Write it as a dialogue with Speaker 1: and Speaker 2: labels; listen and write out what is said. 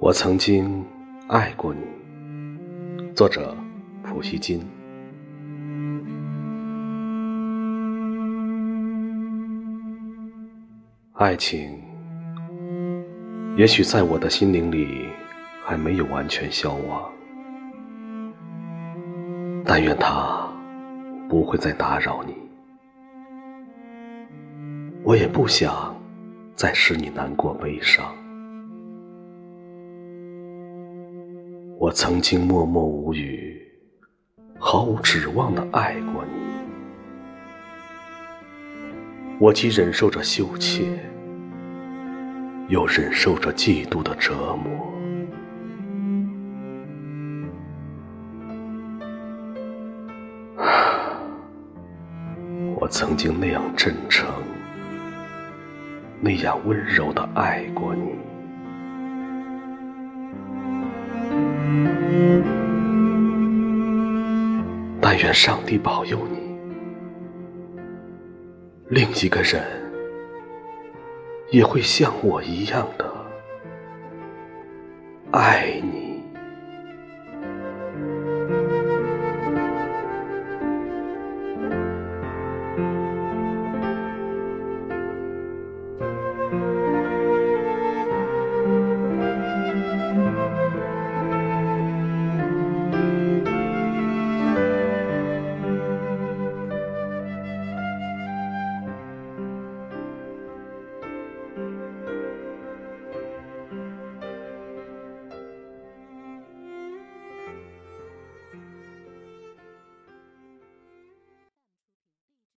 Speaker 1: 我曾经爱过你。作者：普希金。爱情，也许在我的心灵里还没有完全消亡。但愿它不会再打扰你。我也不想再使你难过悲伤。我曾经默默无语、毫无指望的爱过你，我既忍受着羞怯，又忍受着嫉妒的折磨。我曾经那样真诚、那样温柔的爱过你。愿上帝保佑你，另一个人也会像我一样的爱你。